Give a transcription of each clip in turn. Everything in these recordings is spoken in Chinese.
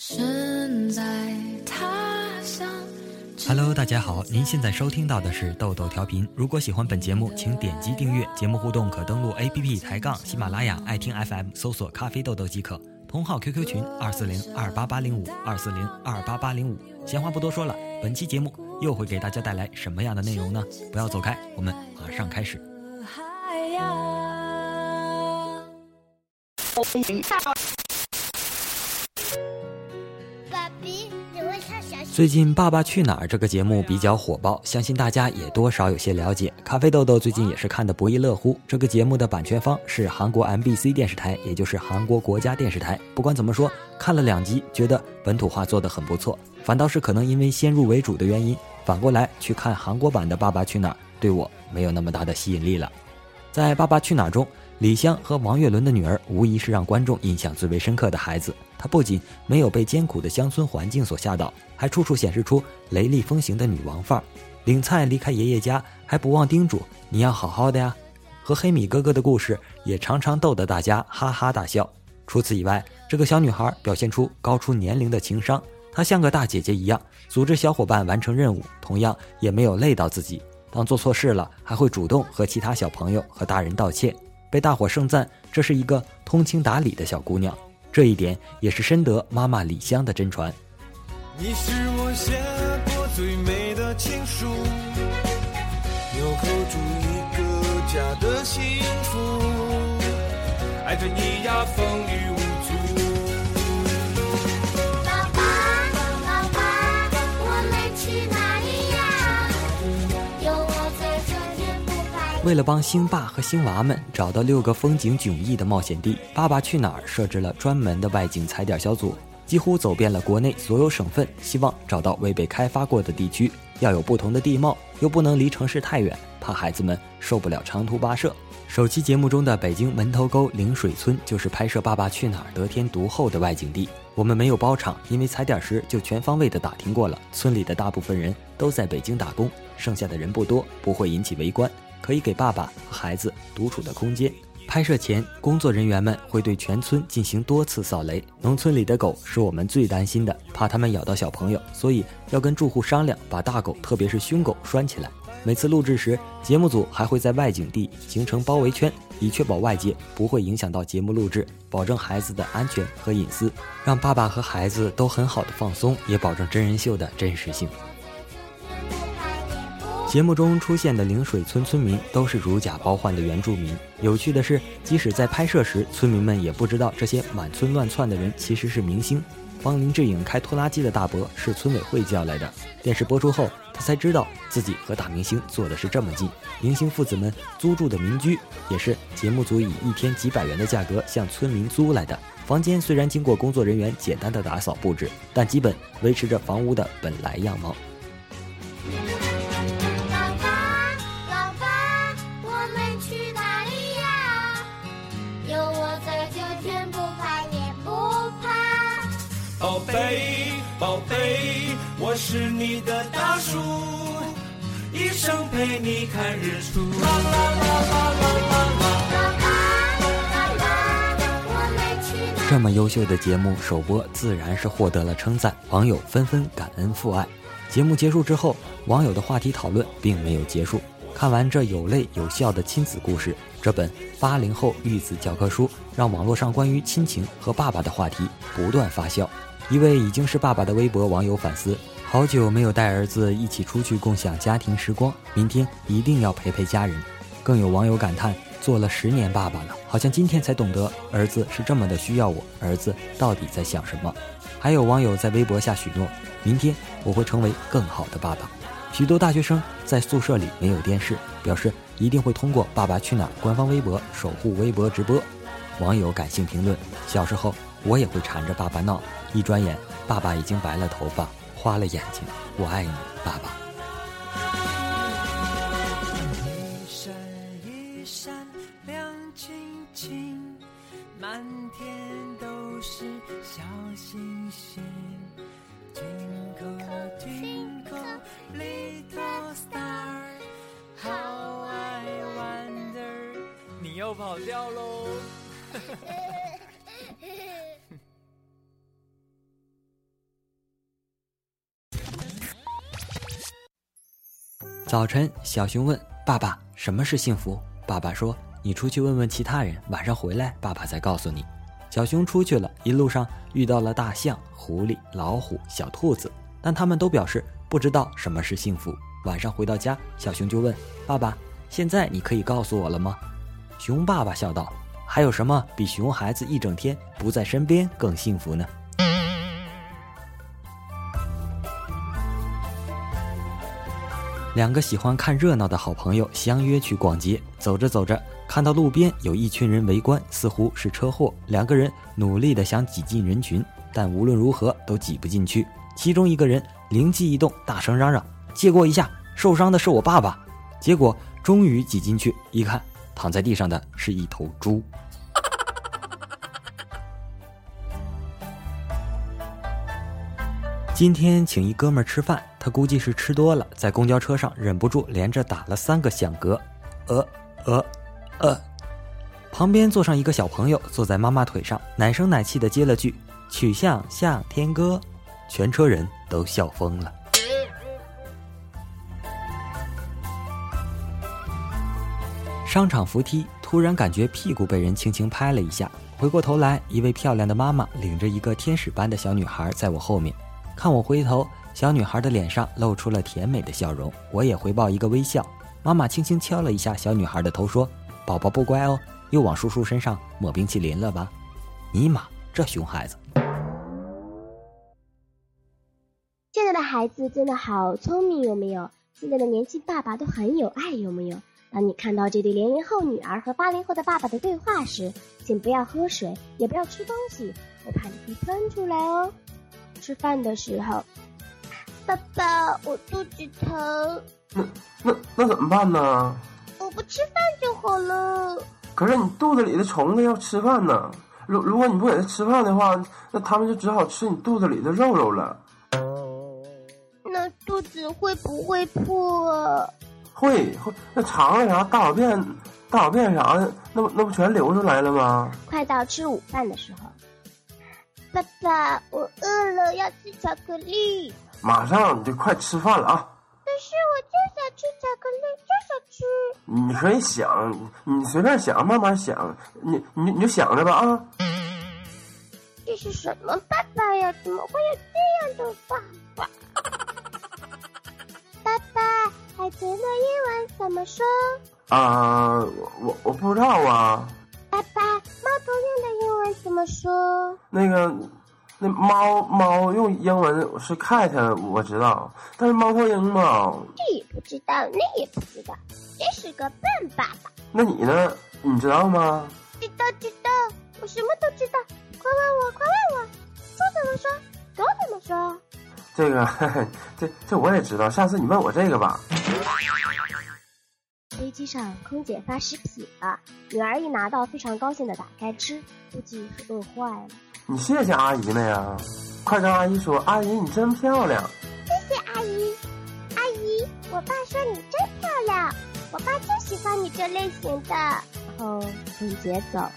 身在他乡。Hello，大家好，您现在收听到的是豆豆调频。如果喜欢本节目，请点击订阅。节目互动可登录 APP 抬杠喜马拉雅爱听 FM 搜索“咖啡豆豆”即可。同号 QQ 群二四零二八八零五二四零二八八零五。闲话不多说了，本期节目又会给大家带来什么样的内容呢？不要走开，我们马上开始。最近《爸爸去哪儿》这个节目比较火爆，相信大家也多少有些了解。咖啡豆豆最近也是看得不亦乐乎。这个节目的版权方是韩国 MBC 电视台，也就是韩国国家电视台。不管怎么说，看了两集，觉得本土化做得很不错。反倒是可能因为先入为主的原因，反过来去看韩国版的《爸爸去哪儿》，对我没有那么大的吸引力了。在《爸爸去哪儿》中，李湘和王岳伦的女儿无疑是让观众印象最为深刻的孩子。她不仅没有被艰苦的乡村环境所吓倒，还处处显示出雷厉风行的女王范儿。领菜离开爷爷家，还不忘叮嘱你要好好的呀。和黑米哥哥的故事也常常逗得大家哈哈大笑。除此以外，这个小女孩表现出高出年龄的情商，她像个大姐姐一样，组织小伙伴完成任务，同样也没有累到自己。当做错事了，还会主动和其他小朋友和大人道歉，被大伙盛赞这是一个通情达理的小姑娘。这一点也是深得妈妈李湘的真传。你是我写过最美的情书，纽扣住一个家的幸福，爱着你呀，风雨无为了帮星爸和星娃们找到六个风景迥异的冒险地，《爸爸去哪儿》设置了专门的外景踩点小组，几乎走遍了国内所有省份，希望找到未被开发过的地区，要有不同的地貌，又不能离城市太远，怕孩子们受不了长途跋涉。首期节目中的北京门头沟灵水村就是拍摄《爸爸去哪儿》得天独厚的外景地。我们没有包场，因为踩点时就全方位的打听过了，村里的大部分人都在北京打工，剩下的人不多，不会引起围观。可以给爸爸和孩子独处的空间。拍摄前，工作人员们会对全村进行多次扫雷。农村里的狗是我们最担心的，怕它们咬到小朋友，所以要跟住户商量，把大狗，特别是凶狗拴起来。每次录制时，节目组还会在外景地形成包围圈，以确保外界不会影响到节目录制，保证孩子的安全和隐私，让爸爸和孩子都很好的放松，也保证真人秀的真实性。节目中出现的灵水村村民都是如假包换的原住民。有趣的是，即使在拍摄时，村民们也不知道这些满村乱窜的人其实是明星。帮林志颖开拖拉机的大伯是村委会叫来的。电视播出后，他才知道自己和大明星坐的是这么近。明星父子们租住的民居也是节目组以一天几百元的价格向村民租来的。房间虽然经过工作人员简单的打扫布置，但基本维持着房屋的本来样貌。这么优秀的节目首播，自然是获得了称赞，网友纷纷感恩父爱。节目结束之后，网友的话题讨论并没有结束。看完这有泪有笑的亲子故事，这本八零后育子教科书让网络上关于亲情和爸爸的话题不断发酵。一位已经是爸爸的微博网友反思：好久没有带儿子一起出去共享家庭时光，明天一定要陪陪家人。更有网友感叹：做了十年爸爸了，好像今天才懂得儿子是这么的需要我，儿子到底在想什么。还有网友在微博下许诺：明天我会成为更好的爸爸。许多大学生在宿舍里没有电视，表示一定会通过《爸爸去哪儿》官方微博守护微博直播。网友感性评论：小时候我也会缠着爸爸闹，一转眼爸爸已经白了头发，花了眼睛，我爱你，爸爸。一闪一闪亮晶晶，满天都是小星星。听听你又跑调喽。早晨，小熊问爸爸：“什么是幸福？”爸爸说：“你出去问问其他人，晚上回来，爸爸再告诉你。”小熊出去了，一路上遇到了大象、狐狸、老虎、小兔子，但他们都表示不知道什么是幸福。晚上回到家，小熊就问爸爸：“现在你可以告诉我了吗？”熊爸爸笑道：“还有什么比熊孩子一整天不在身边更幸福呢？”两个喜欢看热闹的好朋友相约去逛街，走着走着，看到路边有一群人围观，似乎是车祸。两个人努力的想挤进人群，但无论如何都挤不进去。其中一个人灵机一动，大声嚷嚷：“借过一下，受伤的是我爸爸。”结果终于挤进去，一看，躺在地上的是一头猪。今天请一哥们儿吃饭，他估计是吃多了，在公交车上忍不住连着打了三个响嗝，呃呃呃。旁边坐上一个小朋友，坐在妈妈腿上，奶声奶气的接了句“曲项向天歌”，全车人都笑疯了。商场扶梯，突然感觉屁股被人轻轻拍了一下，回过头来，一位漂亮的妈妈领着一个天使般的小女孩在我后面。看我回头，小女孩的脸上露出了甜美的笑容，我也回报一个微笑。妈妈轻轻敲了一下小女孩的头，说：“宝宝不乖哦，又往叔叔身上抹冰淇淋了吧？尼玛，这熊孩子！”现在的孩子真的好聪明，有没有？现在的年轻爸爸都很有爱，有没有？当你看到这对零零后女儿和八零后的爸爸的对话时，请不要喝水，也不要吃东西，我怕你会喷出来哦。吃饭的时候，爸爸，我肚子疼。那那那怎么办呢？我不吃饭就好了。可是你肚子里的虫子要吃饭呢。如如果你不给它吃饭的话，那它们就只好吃你肚子里的肉肉了。那肚子会不会破？会会。那肠子啥、大小便、大小便啥的，那不那不全流出来了吗？快到吃午饭的时候。爸爸，我饿了，要吃巧克力。马上，你就快吃饭了啊！可是我就想吃巧克力，就想吃。你可以想，你随便想，慢慢想，你你你就想着吧啊！这是什么爸爸呀？怎么会有这样的爸爸？爸爸，海豚的英文怎么说？啊，我我我不知道啊。英文怎么说？那个，那猫猫用英文是 cat，我知道，但是猫头鹰嘛，这也不知道，那也不知道，真是个笨爸爸。那你呢？你知道吗？知道知道，我什么都知道。快问我，快问我，猪怎么说？狗怎么说？这个，这这我也知道，下次你问我这个吧。飞机上，空姐发食品了，女儿一拿到，非常高兴的打开吃，估计是饿坏了。你谢谢阿姨没呀？快跟阿姨说，阿姨你真漂亮。谢谢阿姨，阿姨，我爸说你真漂亮，我爸就喜欢你这类型的。然后空姐走了。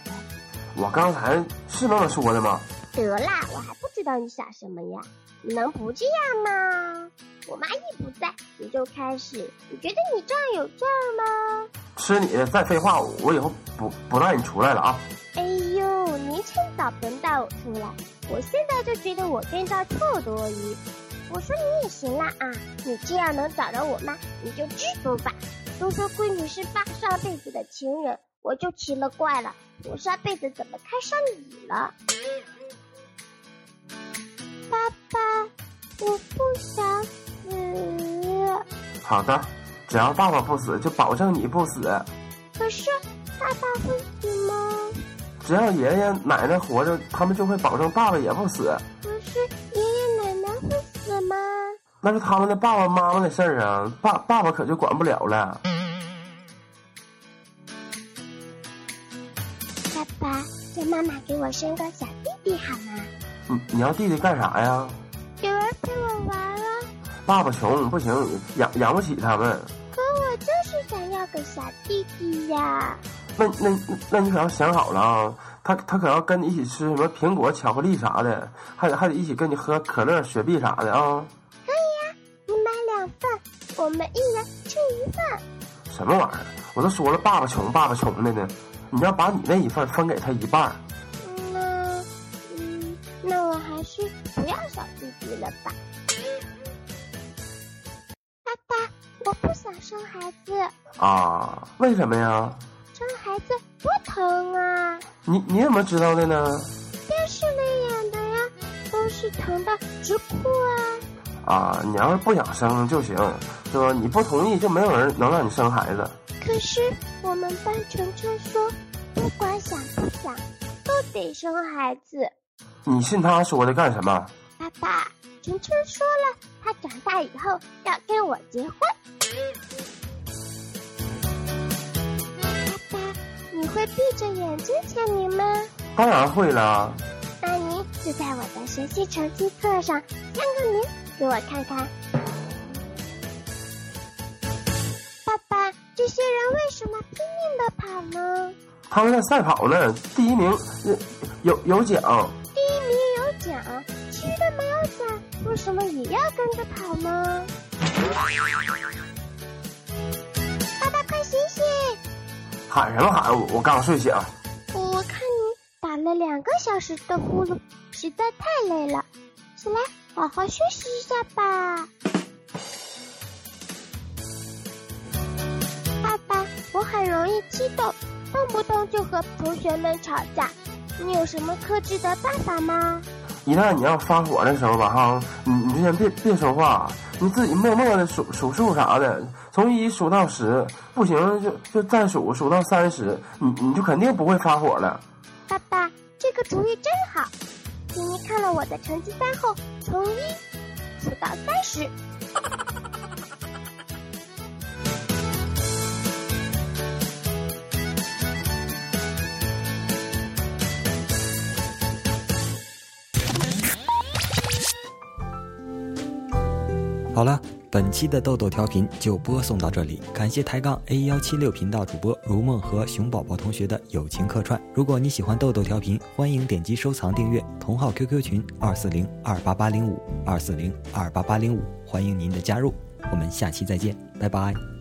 我刚才是那么说的吗？得啦，我还不知道你想什么呀？你能不这样吗？我妈一不在，你就开始。你觉得你这样有劲儿吗？吃你的！再废话，我以后不不带你出来了啊！哎呦，你趁早别带我出来！我现在就觉得我跟这儿特多余。我说你也行了啊！你这样能找着我妈，你就知足吧。都说闺女是爸上辈子的情人，我就奇了怪了，我上辈子怎么看上你了？爸爸，我不想死。好的，只要爸爸不死，就保证你不死。可是爸爸会死吗？只要爷爷奶奶活着，他们就会保证爸爸也不死。可是爷爷奶奶会死吗？那是他们的爸爸妈妈的事儿啊，爸爸爸可就管不了了。爸爸，叫妈妈给我生个小弟弟好吗？你你要弟弟干啥呀？有人陪我玩啊！爸爸穷不行，养养不起他们。可我就是想要个小弟弟呀！那那那你可要想好了啊！他他可要跟你一起吃什么苹果、巧克力啥的，还得还得一起跟你喝可乐、雪碧啥的啊！可以呀，你买两份，我们一人吃一份。什么玩意儿？我都说了，爸爸穷，爸爸穷的呢。你要把你那一份分给他一半。那，嗯，那我还是不要小弟弟了吧。生孩子，啊？为什么呀？生孩子多疼啊！你你怎么知道的呢？电视里演的呀，都是疼的直哭啊。啊，你要是不想生就行，是吧？你不同意就没有人能让你生孩子。可是我们班晨晨说，不管想不想，都得生孩子。你信他说的干什么？爸爸，晨晨说了，他长大以后要跟我结婚。爸爸，你会闭着眼睛签名吗？当然会了。那您就在我的学习成绩册上签个名，给我看看。爸爸，这些人为什么拼命的跑呢？他们在赛跑呢，第一名有有有奖。第一名有奖，其余的没有奖，为什么也要跟着跑呢？爸爸，快醒醒！喊什么喊？我我刚睡醒。我看你打了两个小时的呼噜，实在太累了，起来好好休息一下吧。爸爸，我很容易激动，动不动就和同学们吵架，你有什么克制的办法吗？一旦你要发火的时候吧，哈，你你就先别别说话，你自己默默的数数数啥的，从一数到十，不行就就再数数到三十，你你就肯定不会发火了。爸爸，这个主意真好。妮妮看了我的成绩单后，从一数到三十。好了，本期的豆豆调频就播送到这里，感谢抬杠 A 幺七六频道主播如梦和熊宝宝同学的友情客串。如果你喜欢豆豆调频，欢迎点击收藏订阅，同号 QQ 群二四零二八八零五二四零二八八零五，欢迎您的加入。我们下期再见，拜拜。